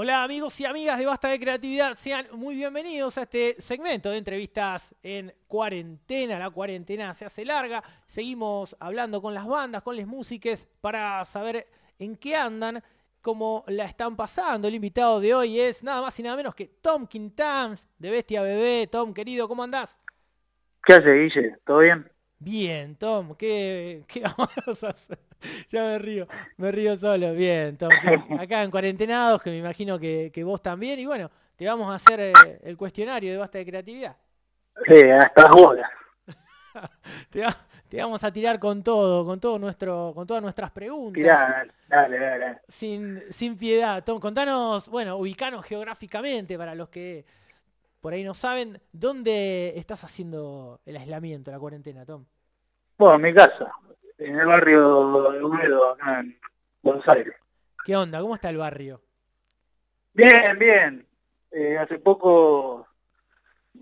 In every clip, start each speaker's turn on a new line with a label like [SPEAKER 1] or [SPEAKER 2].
[SPEAKER 1] Hola amigos y amigas de Basta de Creatividad, sean muy bienvenidos a este segmento de entrevistas en cuarentena. La cuarentena se hace larga, seguimos hablando con las bandas, con las músicas para saber en qué andan, cómo la están pasando. El invitado de hoy es nada más y nada menos que Tom Quintans de Bestia Bebé. Tom, querido, ¿cómo andás?
[SPEAKER 2] ¿Qué hace, Guille? ¿Todo bien?
[SPEAKER 1] Bien, Tom, ¿qué, qué vamos a hacer? ya me río, me río solo. Bien, Tom, acá en cuarentenados, que me imagino que, vos también. Y bueno, te vamos a hacer eh, el cuestionario de basta de creatividad.
[SPEAKER 2] Sí, hasta ahora.
[SPEAKER 1] te, te, vamos a tirar con todo, con todo nuestro, con todas nuestras preguntas.
[SPEAKER 2] dale, dale, dale.
[SPEAKER 1] Sin, sin piedad. Tom, contanos, bueno, ubicanos geográficamente para los que por ahí no saben, ¿dónde estás haciendo el aislamiento, la cuarentena, Tom?
[SPEAKER 2] Bueno, en mi casa, en el barrio de Húmedo, acá en Buenos Aires.
[SPEAKER 1] ¿Qué onda? ¿Cómo está el barrio?
[SPEAKER 2] Bien, bien. Eh, hace poco,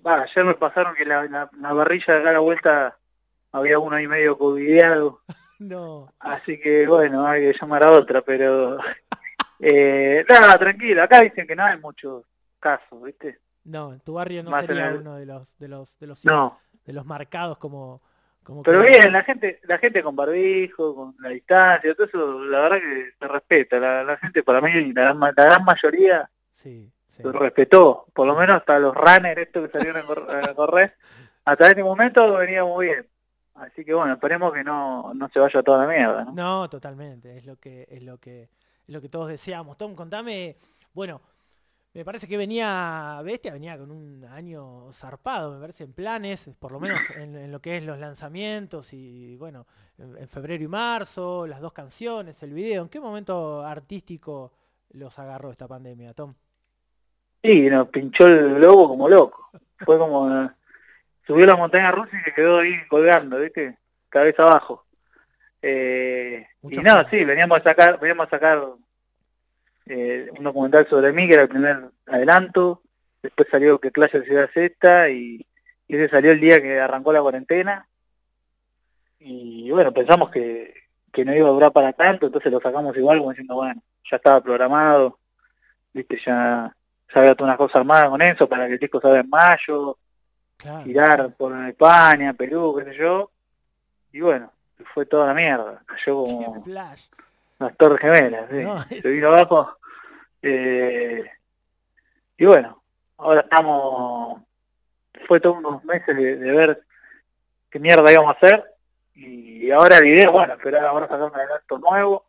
[SPEAKER 2] va, ayer me pasaron que la, la, barrilla de acá a la vuelta había uno ahí medio covidiado.
[SPEAKER 1] no.
[SPEAKER 2] Así que bueno, hay que llamar a otra, pero eh, nada, tranquilo, acá dicen que no hay muchos casos, ¿viste?
[SPEAKER 1] No, en tu barrio no sería uno de los de los de los de los marcados como
[SPEAKER 2] pero bien, la gente, la gente con barbijo, con la distancia, todo eso, la verdad que se respeta. La, gente, para mí, la, gran mayoría
[SPEAKER 1] sí,
[SPEAKER 2] se respetó. Por lo menos hasta los runners, estos que salieron a correr, hasta este momento venía muy bien. Así que bueno, esperemos que no, no se vaya toda la mierda. ¿no?
[SPEAKER 1] no, totalmente, es lo que, es lo que, es lo que todos deseamos. Tom, contame, bueno, me parece que venía, Bestia venía con un año zarpado, me parece, en planes, por lo menos en, lo que es los lanzamientos y bueno, en, febrero y marzo, las dos canciones, el video. ¿En qué momento artístico los agarró esta pandemia, Tom?
[SPEAKER 2] Sí, nos pinchó el globo como loco. Fue como... Subió la montaña rusa y se quedó ahí colgando, ¿viste? Cabeza abajo. Eh, y nada, sí, veníamos a sacar, veníamos a sacar eh, un documental sobre mí, que era el primer adelanto, después salió que clase de Ciudad Z y, ese salió el día que arrancó la cuarentena. Y bueno, pensamos que, que no iba a durar para tanto, entonces lo sacamos igual como diciendo, bueno, ya estaba programado, viste, ya, ya había todas unas cosas armadas con eso para que el disco salga en mayo, tirar por España, Perú, qué sé yo. Y bueno, fue toda la mierda, cayó como las torres gemelas, sí. se vino abajo. Eh, y bueno, ahora estamos, fue todos unos meses de, ver qué mierda íbamos a hacer. Y ahora el video, bueno, esperar ahora sacar un adelanto nuevo.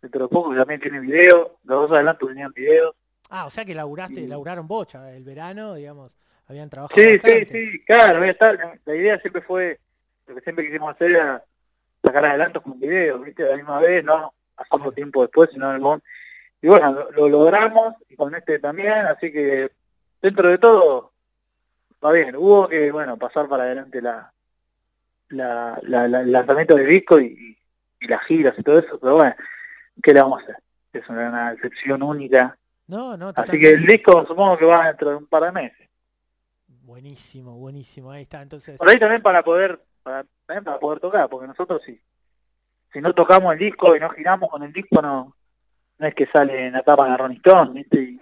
[SPEAKER 2] Dentro de poco también tiene video, los dos adelantos tenían videos.
[SPEAKER 1] Ah, o sea que laburaste, laburaron bocha, el verano, digamos, habían trabajado.
[SPEAKER 2] Sí, sí, sí, claro, la idea siempre fue, lo que siempre quisimos hacer era sacar adelantos con video, viste, a la misma vez, no, pasamos tiempo después, sino en el Y bueno, lo, logramos, y con este también, así que dentro de todo va bien. Hubo que, bueno, pasar para adelante la, la, el lanzamiento del disco y, las giras y todo eso, pero bueno, ¿qué le vamos a hacer? Es una, excepción única.
[SPEAKER 1] No, no,
[SPEAKER 2] Así que el disco supongo que va dentro de un par de meses.
[SPEAKER 1] Buenísimo, buenísimo, ahí está, entonces.
[SPEAKER 2] Por ahí también para poder, para, también para poder tocar, porque nosotros sí, si no tocamos el disco y no giramos con el disco, no, no es que sale en la tapa de Ronnie Stone, ¿viste?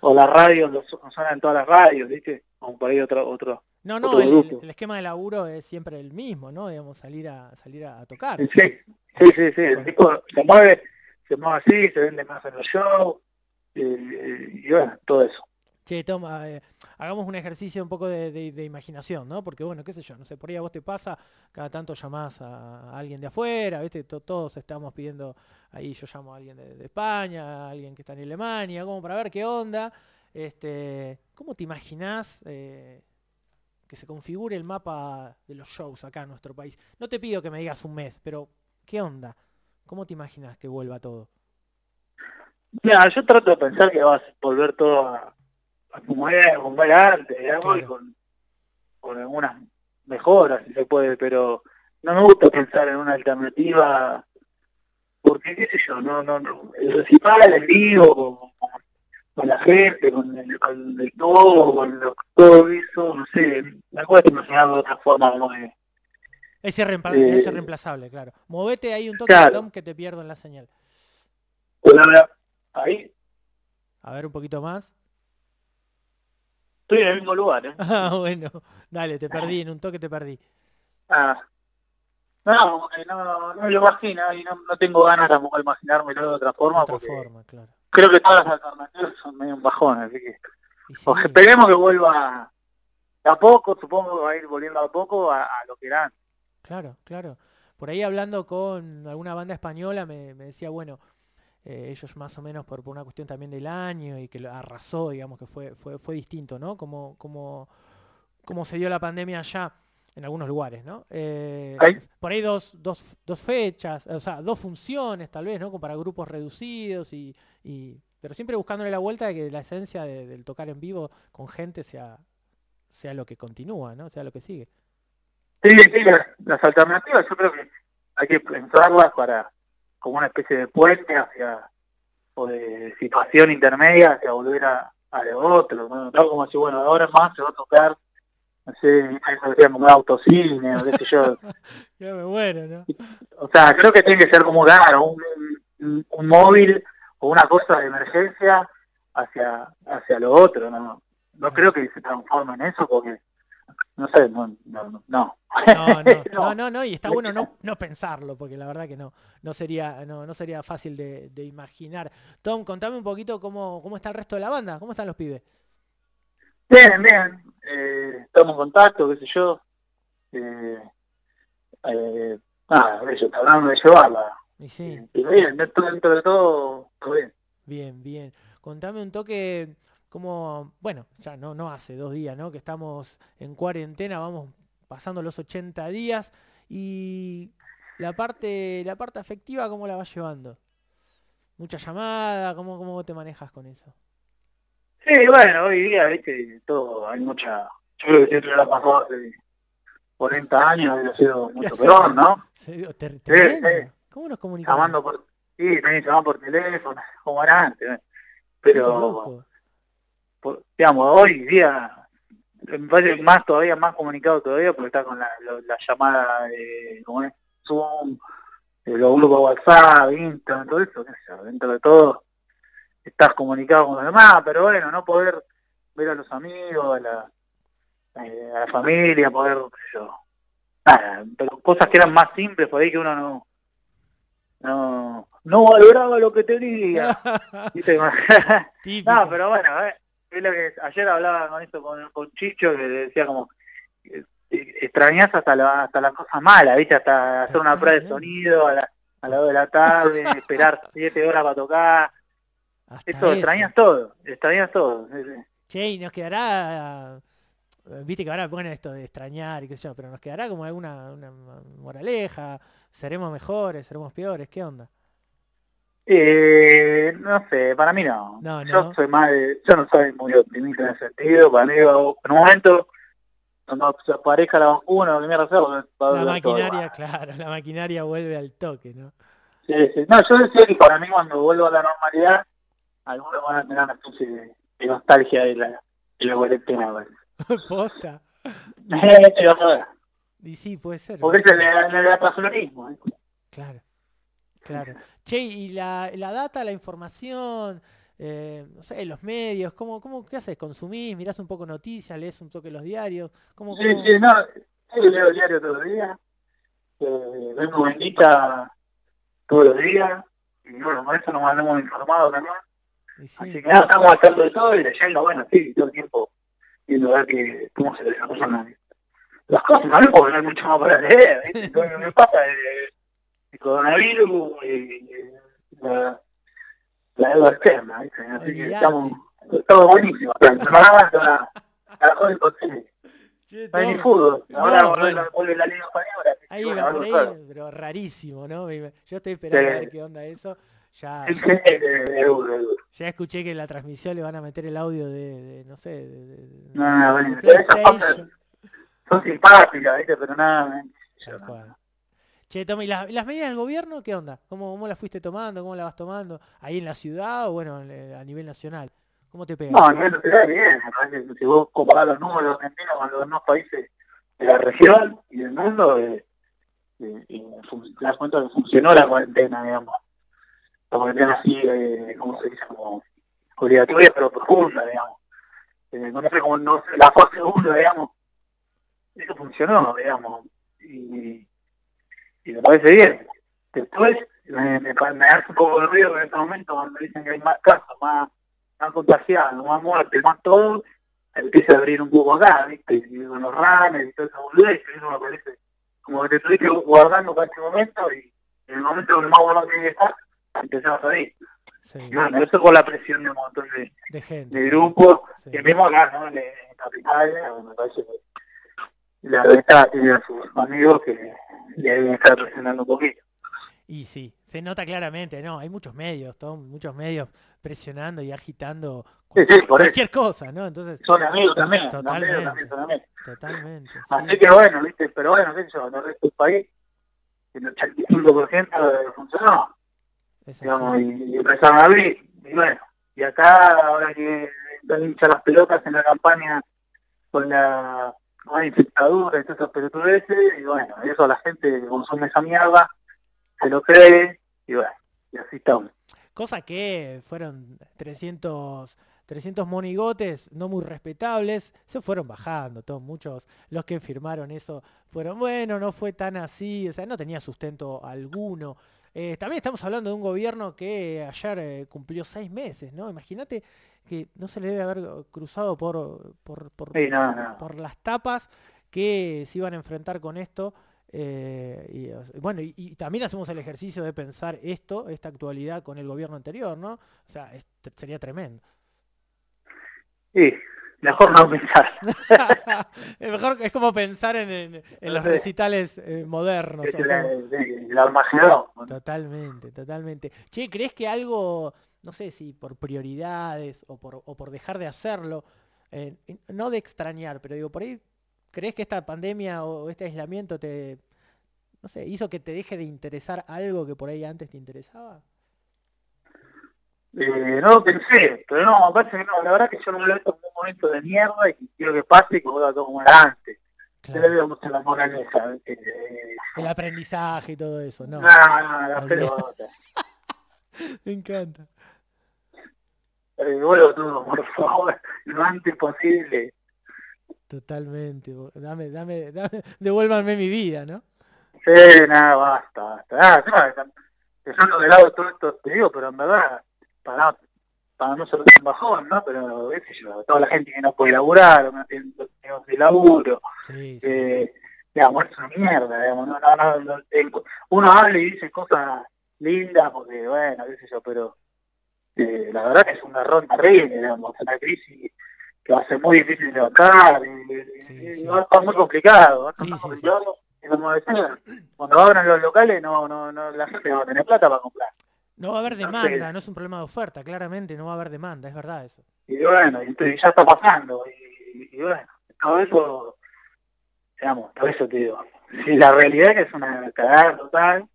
[SPEAKER 2] o, las radios, lo, suenan en todas las radios, ¿viste? O por ahí otro, otro,
[SPEAKER 1] no, no, el, esquema de laburo es siempre el mismo, ¿no? Digamos, salir a salir a, tocar.
[SPEAKER 2] Sí, sí, sí, sí. El disco se mueve, se mueve así, se vende más en los shows, y bueno, todo eso.
[SPEAKER 1] Che, toma, eh, hagamos un ejercicio un poco de, imaginación, ¿no? Porque bueno, qué sé yo, no sé, por ahí a vos te pasa, cada tanto llamás a, alguien de afuera, ¿viste? todos estamos pidiendo, ahí yo llamo a alguien de, España, a alguien que está en Alemania, como para ver qué onda. Este, ¿Cómo te imaginás eh, que se configure el mapa de los shows acá en nuestro país? No te pido que me digas un mes, pero ¿qué onda? ¿Cómo te imaginas que vuelva todo?
[SPEAKER 2] Mira, yo trato de pensar que va a volver todo a como era, como era antes, digamos, y con, con algunas mejoras, si se puede, pero no me gusta pensar en una alternativa, porque qué sé yo, no, no, no el recital en vivo, con, la gente, con el, con el todo, con todo eso, no sé, me cuesta imaginar de otra forma como es.
[SPEAKER 1] Ese, eh, reemplazable, claro. Movete ahí un toque, Tom, que te pierdo en la señal.
[SPEAKER 2] Hola, ahí.
[SPEAKER 1] A ver un poquito más.
[SPEAKER 2] Estoy en el mismo lugar, ¿eh?
[SPEAKER 1] Ah, bueno. Dale, te perdí, en un toque te perdí.
[SPEAKER 2] Ah. No, no, no, no lo imagino y no, no tengo ganas tampoco de imaginármelo de otra forma.
[SPEAKER 1] Otra
[SPEAKER 2] porque
[SPEAKER 1] forma, claro.
[SPEAKER 2] Creo que todas las alternativas son medio un bajón, así que
[SPEAKER 1] sí,
[SPEAKER 2] o esperemos que vuelva a poco, supongo que va a ir volviendo a poco a, a lo que era antes.
[SPEAKER 1] Claro, claro. Por ahí hablando con alguna banda española me, me decía, bueno, eh, ellos más o menos por, por una cuestión también del año y que lo arrasó, digamos que fue, fue, fue distinto, ¿no? Como, como, como se dio la pandemia allá en algunos lugares, ¿no? Eh, por ahí dos, dos, dos fechas, o sea, dos funciones tal vez, ¿no? Como para grupos reducidos y, y- pero siempre buscándole la vuelta de que la esencia de- del tocar en vivo con gente sea, sea lo que continúa, ¿no? Sea lo que sigue.
[SPEAKER 2] Sí, sí, las, las alternativas yo creo que hay que pensarlas para como una especie de puente hacia o de situación intermedia hacia volver a, a lo otro, ¿no? Como si bueno ahora más se va a tocar, no sé, como un autocine o qué sé yo.
[SPEAKER 1] Muero, ¿no?
[SPEAKER 2] O sea, creo que tiene que ser como claro, un, un, un móvil o una cosa de emergencia hacia hacia lo otro, no, no creo que se transforme en eso porque no sé, no, no, no.
[SPEAKER 1] No, no, no,
[SPEAKER 2] No.
[SPEAKER 1] no, no, y está bueno no, no pensarlo, porque la verdad que no, no sería, no, no sería fácil de, de imaginar. Tom, contame un poquito cómo, cómo está el resto de la banda, cómo están los pibes.
[SPEAKER 2] Bien, bien. Eh, estamos en contacto, qué sé yo. Eh, eh, nada, eso, tratando de llevarla.
[SPEAKER 1] Y sí,
[SPEAKER 2] Y bien, dentro, dentro de todo, todo bien.
[SPEAKER 1] bien, bien. Contame un toque, como, bueno, ya no, no hace dos días, ¿no? Que estamos en cuarentena, vamos pasando los 80 días y la parte, la parte afectiva, ¿cómo la vas llevando? Mucha llamada, ¿cómo, cómo te manejas con eso?
[SPEAKER 2] Sí, bueno, hoy día, viste, todo, hay mucha... Yo creo que siempre la pasó hace 40 años, ha sido mucho peor, ¿no?
[SPEAKER 1] ¿Se- te-
[SPEAKER 2] Sí.
[SPEAKER 1] ¿Cómo nos comunicamos?
[SPEAKER 2] Llamando por... Sí, también por teléfono, como era antes. Pero. Por- digamos, hoy día me parece más todavía, más comunicado todavía porque está con la, la llamada de ¿cómo es? Zoom, eh, los grupos WhatsApp, Instagram, todo eso, qué sé yo, dentro de todo estás comunicado con los demás, pero bueno, no poder ver a los amigos, a la, eh, a la familia, poder, qué sé yo, nada, pero cosas que eran más simples por ahí que uno no no, no valoraba lo que tenía. No, pero bueno, eh, es lo que ayer hablaba con esto con, con Chicho que decía como eh, extrañas hasta la hasta la cosa mala, ¿viste? Hasta hacer una prueba de sonido a la a las dos de la tarde, esperar siete horas para tocar,
[SPEAKER 1] Hasta
[SPEAKER 2] eso,
[SPEAKER 1] eso.
[SPEAKER 2] extrañas todo, extrañas todo.
[SPEAKER 1] Che, y nos quedará... eh, Viste que ahora ponen esto de extrañar y qué sé yo, pero nos quedará como alguna una moraleja, seremos mejores, seremos peores, ¿qué onda?
[SPEAKER 2] Eh, no sé, para mí no.
[SPEAKER 1] No,
[SPEAKER 2] Yo
[SPEAKER 1] no.
[SPEAKER 2] soy más, de- yo no soy muy optimista en ese sentido, para mí en un momento cuando se aparezca la vacuna, o que mierda sea,
[SPEAKER 1] La maquinaria, claro, la maquinaria vuelve al toque, ¿no?
[SPEAKER 2] Sí, sí. No, yo decía que para mí cuando vuelva a la normalidad, algunos van a tener una especie de, de nostalgia de la, de la cuarentena.
[SPEAKER 1] Posta. Y sí, puede ser.
[SPEAKER 2] Porque es el el el atrasolarismo, ¿eh?
[SPEAKER 1] Claro, claro. Che, y la, la data, la información, eh, no sé, los medios, ¿cómo, cómo, ¿qué haces? ¿Consumís? ¿Mirás un poco noticias? ¿Lees un toque los diarios? ¿Cómo,
[SPEAKER 2] Sí,
[SPEAKER 1] cómo-
[SPEAKER 2] sí, no, sí, leo diario todos los días, eh, vengo bendita todos los días, y bueno, con eso nos mandamos informados también.
[SPEAKER 1] sí,
[SPEAKER 2] Así que nada, estamos haciendo de todo y leyendo, bueno, sí, todo el tiempo viendo a ver que, cómo se desarrollan las cosas, también porque no hay mucho más para leer, ¿viste? Que pasa coronavirus y la, la deuda externa, ¿viste? Así que estamos, estamos buenísimos, es una, la mejor imposible.
[SPEAKER 1] Che,
[SPEAKER 2] No hay ni fútbol, ahora
[SPEAKER 1] No,
[SPEAKER 2] vuelve, la, vuelve la Liga Española.
[SPEAKER 1] ahí va por ahí,
[SPEAKER 2] claro.
[SPEAKER 1] pero rarísimo, ¿no? Yo estoy esperando a
[SPEAKER 2] Sí.
[SPEAKER 1] ver qué onda eso. Ya,
[SPEAKER 2] duro.
[SPEAKER 1] ya escuché que en la transmisión le van a meter el audio de, de, no sé, de, de-
[SPEAKER 2] No, no, bueno, esas cosas son simpáticas, ¿viste? Pero nada.
[SPEAKER 1] Che, Tom, ¿y las, las medidas del gobierno qué onda? ¿Cómo, ¿Cómo las fuiste tomando? ¿Cómo las vas tomando? ¿Ahí en la ciudad o bueno, en- a nivel nacional? ¿Cómo te pega?
[SPEAKER 2] No, a nivel nacional bien, si vos comparás los números argentinos con los demás países de la región y del mundo, eh, eh, eh, fun- te das cuenta que funcionó la cuarentena, digamos. La cuarentena así, eh, ¿cómo se dice? Como obligatoria pero profunda, digamos. Eh, no sé cómo, no la fase 1, digamos, eso funcionó, digamos, y, y me parece bien. Después me, me, me hace un poco de ruido en este momento cuando dicen que hay más casos, más, más contagiados, más muertes, más todo, empieza a abrir un poco acá, ¿viste? Y con los ranes y todo eso, eso me parece como que te estuviste guardando para este momento y en el momento que más bueno tiene que estar, empezás a salir. Sí. Y bueno, eso con la presión de un montón de,
[SPEAKER 1] de, gente,
[SPEAKER 2] de grupos, sí. que mismo acá, ¿no? En Capital, me parece que la verdad tiene a sus amigos que le deben estar presionando un poquito.
[SPEAKER 1] Y sí, se nota claramente, ¿no? Hay muchos medios, Tom, muchos medios presionando y agitando
[SPEAKER 2] sí, sí,
[SPEAKER 1] cualquier cosa, ¿no? Entonces
[SPEAKER 2] son amigos también,
[SPEAKER 1] totalmente,
[SPEAKER 2] amigos también son amigos.
[SPEAKER 1] Totalmente.
[SPEAKER 2] Así sí. que bueno, viste, pero bueno, qué sé yo, en el resto del país, el 85% funcionó. Digamos, y, y empezaron a abrir, y bueno, y acá ahora que están hinchas las pelotas en la campaña con la con la infectadura y esas pelotudeces, y bueno, eso la gente consume esa mierda se lo cree, y bueno, y así estamos.
[SPEAKER 1] Cosa que fueron 300, 300 monigotes no muy respetables, se fueron bajando, todos muchos, los que firmaron eso fueron, bueno, no fue tan así, o sea, no tenía sustento alguno. Eh, también estamos hablando de un gobierno que ayer eh, cumplió seis meses, ¿no? Imagínate que no se le debe haber cruzado por, por, por,
[SPEAKER 2] sí, no, no.
[SPEAKER 1] por las tapas que se iban a enfrentar con esto. Eh, y, bueno, y, y, también hacemos el ejercicio de pensar esto, esta actualidad con el gobierno anterior, ¿no? O sea, es, sería tremendo.
[SPEAKER 2] Sí, mejor no pensar.
[SPEAKER 1] es mejor es como pensar en, en, en los recitales eh, modernos.
[SPEAKER 2] El, el, el.
[SPEAKER 1] Totalmente, totalmente. Che, ¿crees que algo, no sé si por prioridades o por, o por dejar de hacerlo, eh, no de extrañar, pero digo, por ahí ¿Crees que esta pandemia o este aislamiento te, no sé, hizo que te deje de interesar algo que por ahí antes te interesaba?
[SPEAKER 2] Eh, no lo pensé, pero no, me parece que no, la verdad que yo no me lo veo como un momento de mierda y quiero que pase y que vuelva todo como era antes. Claro. Yo le veo mucho la moraleja. Eh,
[SPEAKER 1] El aprendizaje y todo eso, ¿no?
[SPEAKER 2] No, no, la pelota.
[SPEAKER 1] me encanta.
[SPEAKER 2] Eh, vuelvo todo, por favor, lo antes posible.
[SPEAKER 1] Totalmente. Dame, dame, dame, devuélvanme mi vida, ¿no?
[SPEAKER 2] Sí, nada, basta, basta. Ah, dejando de lado todo esto, te digo, pero en verdad, para, para no ser un bajón, ¿no? Pero, qué sé yo, toda la gente que no puede laburar, no tiene de laburo,
[SPEAKER 1] sí, sí.
[SPEAKER 2] Eh, digamos, es una mierda, digamos, no, no, no, no, uno habla y dice cosas lindas, porque, bueno, qué sé yo, pero eh, la verdad que es un error terrible, digamos, una crisis que va a ser muy difícil de bajar, y,
[SPEAKER 1] Sí,
[SPEAKER 2] y va a estar muy complicado, va a estar muy complicado, y como decía, cuando abran los locales no, no, no, la gente no va a tener plata para comprar.
[SPEAKER 1] No va a haber
[SPEAKER 2] Entonces-
[SPEAKER 1] demanda, no es un problema de oferta, claramente no va a haber demanda, es verdad eso.
[SPEAKER 2] Y bueno, y, ya está pasando, y, y bueno, todo eso, digamos, por eso te digo, si la realidad es que es una cagada total,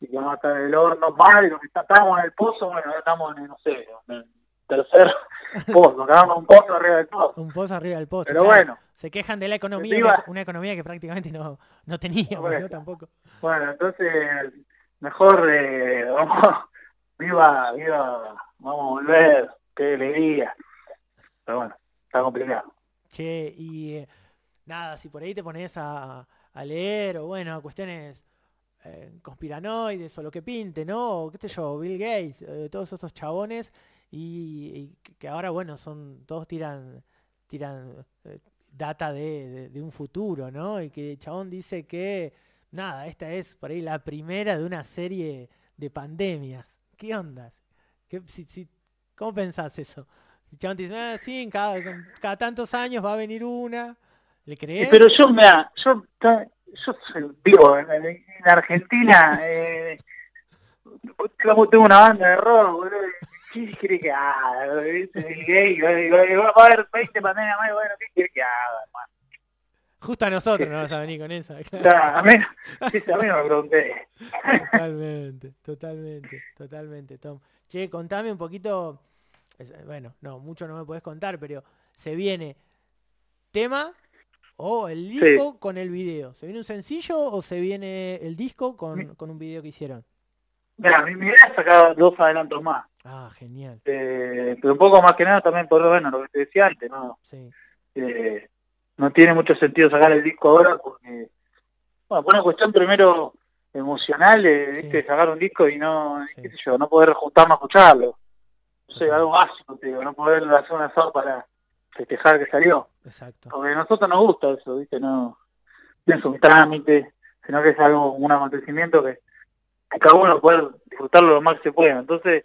[SPEAKER 2] y que vamos a estar en el horno mal, lo que está, estábamos en el pozo, bueno, estamos en, no sé, en el tercer pozo, quedamos un pozo arriba del pozo.
[SPEAKER 1] Un pozo arriba del pozo.
[SPEAKER 2] Pero
[SPEAKER 1] claro.
[SPEAKER 2] bueno,
[SPEAKER 1] Se quejan de la economía,
[SPEAKER 2] Iba-
[SPEAKER 1] una economía que prácticamente no, no teníamos,
[SPEAKER 2] Bueno.
[SPEAKER 1] ¿no? Tampoco.
[SPEAKER 2] bueno, entonces, mejor, eh, vamos, viva, viva, vamos a volver, qué alegría. Pero bueno, está complicado.
[SPEAKER 1] Che, y eh, nada, si por ahí te pones a, leer o bueno, cuestiones eh, conspiranoides o lo que pinte, ¿no? O qué sé yo, Bill Gates, eh, todos estos chabones y, que ahora bueno, son todos tiran tiran eh, data de, de- un futuro, ¿no? Y que chabón dice que nada, esta es por ahí la primera de una serie de pandemias. ¿Qué onda? ¿Qué, si, si- ¿Cómo pensás eso? El chabón te dice, ah, sí, cada, cada tantos años va a venir una. ¿Le crees?
[SPEAKER 2] pero yo, me yo, yo digo, en, en- en Argentina, eh, tengo una banda de rock, boludo, ¿qué quiere que haga? ¿Viste? El gay, va a haber 20 pandemias más, bueno, ¿qué quiere que haga, hermano?
[SPEAKER 1] Justo a nosotros no vas a venir con esa.
[SPEAKER 2] O sea, a mí, sí, a mí no me pregunté.
[SPEAKER 1] Totalmente, totalmente, totalmente, Tom. Che, contame un poquito, es- bueno, no, mucho no me podés contar, pero se viene tema o el
[SPEAKER 2] Sí.
[SPEAKER 1] disco con el video. ¿Se viene un sencillo o se viene el disco con, con un video que hicieron?
[SPEAKER 2] Mira, mi idea es sacar dos adelantos más.
[SPEAKER 1] Ah, genial.
[SPEAKER 2] Eh, pero un poco más que nada también por bueno, lo que te decía antes, ¿no?
[SPEAKER 1] Sí.
[SPEAKER 2] Eh, no tiene mucho sentido sacar el disco ahora porque, bueno, por una cuestión primero emocional, eh,
[SPEAKER 1] Sí.
[SPEAKER 2] ¿viste? sacar un disco y no,
[SPEAKER 1] Sí.
[SPEAKER 2] qué sé yo, no poder juntarnos a escucharlo. No sé, algo básico, te digo, no poder hacer un asado para festejar que salió.
[SPEAKER 1] Exacto.
[SPEAKER 2] Porque a nosotros nos gusta eso, ¿viste? No, no es un trámite, sino que es algo, un acontecimiento que, que cada uno puede disfrutarlo lo más que se pueda. Entonces,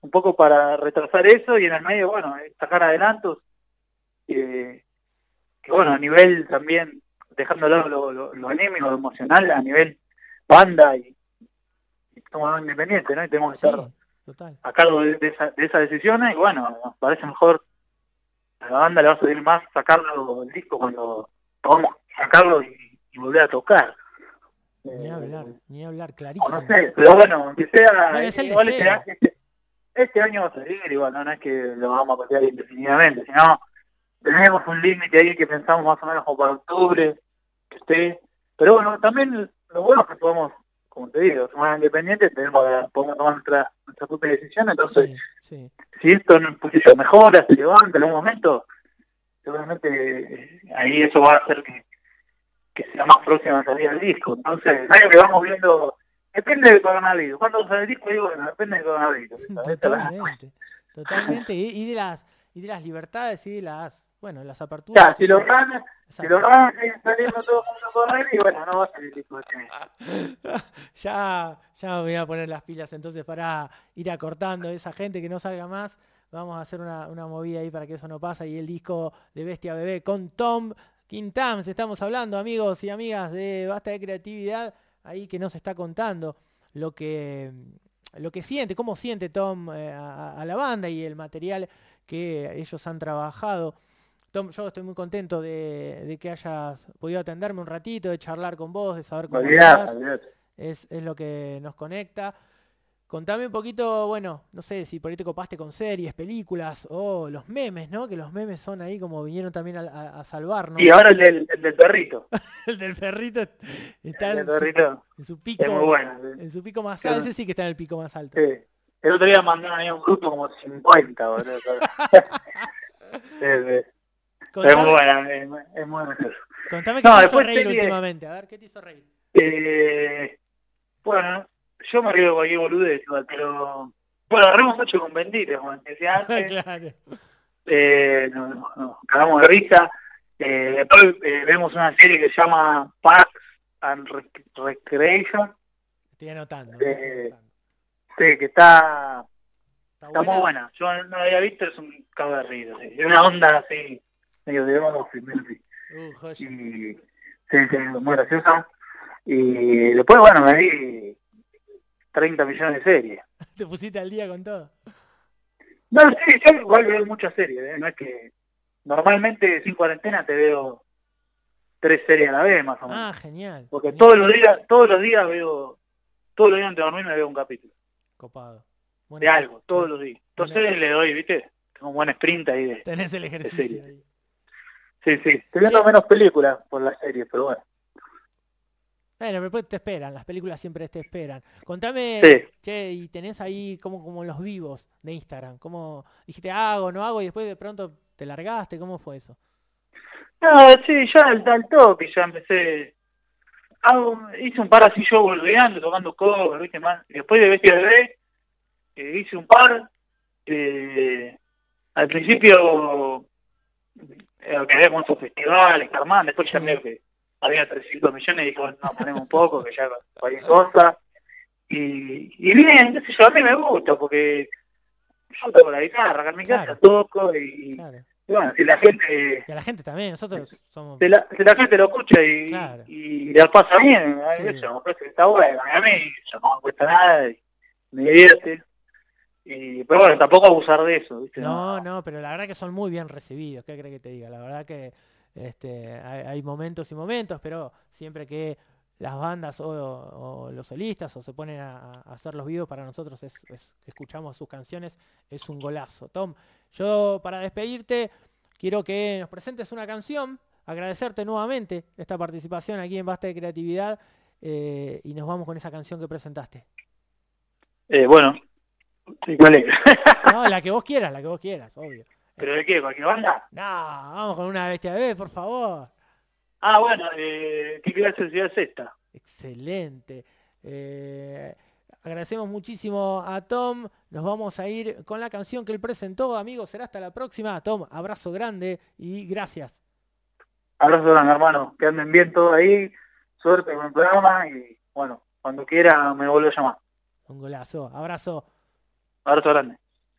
[SPEAKER 2] un poco para retrasar eso y en el medio, bueno, sacar adelantos, eh, que bueno, a nivel también, dejando de lado lo, lo, lo anímico, lo emocional, a nivel banda y, y somos independientes, ¿no? Y tenemos que
[SPEAKER 1] Sí,
[SPEAKER 2] estar
[SPEAKER 1] total.
[SPEAKER 2] a cargo de, de, esa, de esas decisiones y bueno, nos parece mejor a la banda le va a salir más sacarlo el disco cuando podamos sacarlo y, y volver a tocar.
[SPEAKER 1] Ni
[SPEAKER 2] Eh,
[SPEAKER 1] hablar, ni hablar, clarísimo.
[SPEAKER 2] no sé, pero bueno, aunque sea,
[SPEAKER 1] es el
[SPEAKER 2] igual este, este- este año va a salir, igual, no, no es que lo vamos a patear indefinidamente, sino tenemos un límite ahí que pensamos más o menos como para octubre, que esté, pero bueno, también lo bueno es que podemos, como te digo, somos independientes, tenemos podemos tomar nuestra, nuestra propia decisión, entonces
[SPEAKER 1] Sí, sí.
[SPEAKER 2] si esto no pues, eso, mejora, se levanta en algún momento, seguramente eh, ahí eso va a hacer que, que sea más próxima a salir el disco. Entonces, algo que vamos viendo, depende del coronavirus. Cuando sale el disco, digo, bueno, depende del coronavirus.
[SPEAKER 1] Totalmente. Totalmente. Y, y de las y de las libertades y de las bueno, las aperturas.
[SPEAKER 2] Ya, si los ganas, si los ganas saliendo todo el mundo con él, y bueno, no va a salir este año.
[SPEAKER 1] ya, ya me voy a poner las pilas entonces para ir acortando esa gente que no salga más. Vamos a hacer una, una movida ahí para que eso no pase. Y el disco de Bestia Bebé con Tom Quintams. Estamos hablando, amigos y amigas de Basta de Creatividad, ahí que nos está contando lo que lo que siente, cómo siente Tom eh, a, a la banda y el material que ellos han trabajado. Tom, yo estoy muy contento de, de que hayas podido atenderme un ratito, de charlar con vos, de saber cómo estás es, es lo que nos conecta. Contame un poquito, bueno, no sé si por ahí te copaste con series, películas o los memes, ¿no? Que los memes son ahí como vinieron también a, a- a salvarnos.
[SPEAKER 2] Y ahora el del, el del perrito.
[SPEAKER 1] El del perrito está
[SPEAKER 2] El
[SPEAKER 1] en su, en su
[SPEAKER 2] es
[SPEAKER 1] pico,
[SPEAKER 2] muy bueno.
[SPEAKER 1] en su pico más alto. Ese sí que está en el pico más alto.
[SPEAKER 2] Sí. El otro día mandaron ahí un grupo como 50, boludo. Sí, sí. Es muy buena, es, es muy gracioso.
[SPEAKER 1] contame qué
[SPEAKER 2] No,
[SPEAKER 1] te hizo reír
[SPEAKER 2] serie-
[SPEAKER 1] últimamente. A ver, ¿qué te hizo reír?
[SPEAKER 2] Eh, bueno, yo me río de cualquier boludez igual, pero... Bueno, agarramos mucho con Bendito, como te decía antes.
[SPEAKER 1] claro.
[SPEAKER 2] eh, nos, nos cagamos de risa. Eh, después eh, vemos una serie que se llama Parks and Rec- Recreation,
[SPEAKER 1] Estoy anotando.
[SPEAKER 2] Eh,
[SPEAKER 1] estoy anotando.
[SPEAKER 2] sí, que está,
[SPEAKER 1] ¿Está
[SPEAKER 2] está muy buena. Yo no la había visto, es un cago de risa. sí. Es una onda así, medio de Office, medio así.
[SPEAKER 1] Uh,
[SPEAKER 2] y sí, sí, muy graciosa. Y después, bueno, me vi 30 millones de series.
[SPEAKER 1] Te pusiste al día con todo.
[SPEAKER 2] No, sí, yo igual veo muchas series, ¿eh? no es que normalmente sin cuarentena te veo tres series a la vez más o menos.
[SPEAKER 1] Ah, genial.
[SPEAKER 2] Porque
[SPEAKER 1] genial.
[SPEAKER 2] todos los días, todos los días veo, todos los días antes de dormir me veo un capítulo
[SPEAKER 1] Copado.
[SPEAKER 2] de algo, todos los días. Entonces le doy, viste, tengo un buen sprint ahí de.
[SPEAKER 1] Tenés el ejercicio ahí.
[SPEAKER 2] Sí, sí. Estoy viendo
[SPEAKER 1] Sí.
[SPEAKER 2] menos películas por las series, pero bueno.
[SPEAKER 1] Bueno, pero después te esperan, las películas siempre te esperan. Contame,
[SPEAKER 2] Sí.
[SPEAKER 1] che, y tenés ahí como, como los vivos de Instagram, ¿cómo dijiste hago, no hago y después de pronto te largaste? ¿Cómo fue eso?
[SPEAKER 2] No, sí, ya al, al toque ya empecé. Hago, hice un par así yo boludeando, tocando cover, viste más. Después de Bestia Bebé, eh, hice un par. eh, al principio eh, que había con esos festivales, que armaban, después ya veo que había 300 millones y dije, bueno, no, ponemos un poco, que ya cualquier cosa. Y, y bien, qué sé yo, a mí me gusta, porque yo toco la guitarra, acá en mi casa
[SPEAKER 1] Claro.
[SPEAKER 2] toco y,
[SPEAKER 1] Claro.
[SPEAKER 2] y bueno, si la gente
[SPEAKER 1] Y a la gente también, nosotros somos...
[SPEAKER 2] si la, si la gente lo escucha y,
[SPEAKER 1] Claro.
[SPEAKER 2] y la pasa bien,
[SPEAKER 1] Sí.
[SPEAKER 2] eso me parece que está bueno. A mí eso no me cuesta nada y me divierte. Y, pero bueno, tampoco abusar de eso, ¿viste?
[SPEAKER 1] No, no, pero la verdad que son muy bien recibidos, ¿qué crees que te diga? La verdad que este, hay, hay momentos y momentos, pero siempre que las bandas o, o los solistas o se ponen a, a hacer los vivos para nosotros es, escuchamos sus canciones es un golazo. Tom, yo para despedirte quiero que nos presentes una canción, agradecerte nuevamente esta participación aquí en Basta de Creatividad eh, y nos vamos con esa canción que presentaste.
[SPEAKER 2] Eh, bueno, Sí, ¿cuál es?
[SPEAKER 1] no, la que vos quieras, la que vos quieras, obvio.
[SPEAKER 2] ¿Pero de qué? ¿Cualquier banda?
[SPEAKER 1] No, vamos con una bestia de por favor.
[SPEAKER 2] Ah, bueno, eh, ¿qué clase de ciudad es esta?
[SPEAKER 1] Excelente. Eh, agradecemos muchísimo a Tom. Nos vamos a ir con la canción que él presentó. Amigos, será hasta la próxima. Tom, abrazo grande y gracias.
[SPEAKER 2] Abrazo grande, hermano. Que anden bien todos ahí. Suerte con el programa y bueno, cuando quiera me vuelvo a llamar.
[SPEAKER 1] Un golazo. Abrazo.
[SPEAKER 2] Abrazo grande.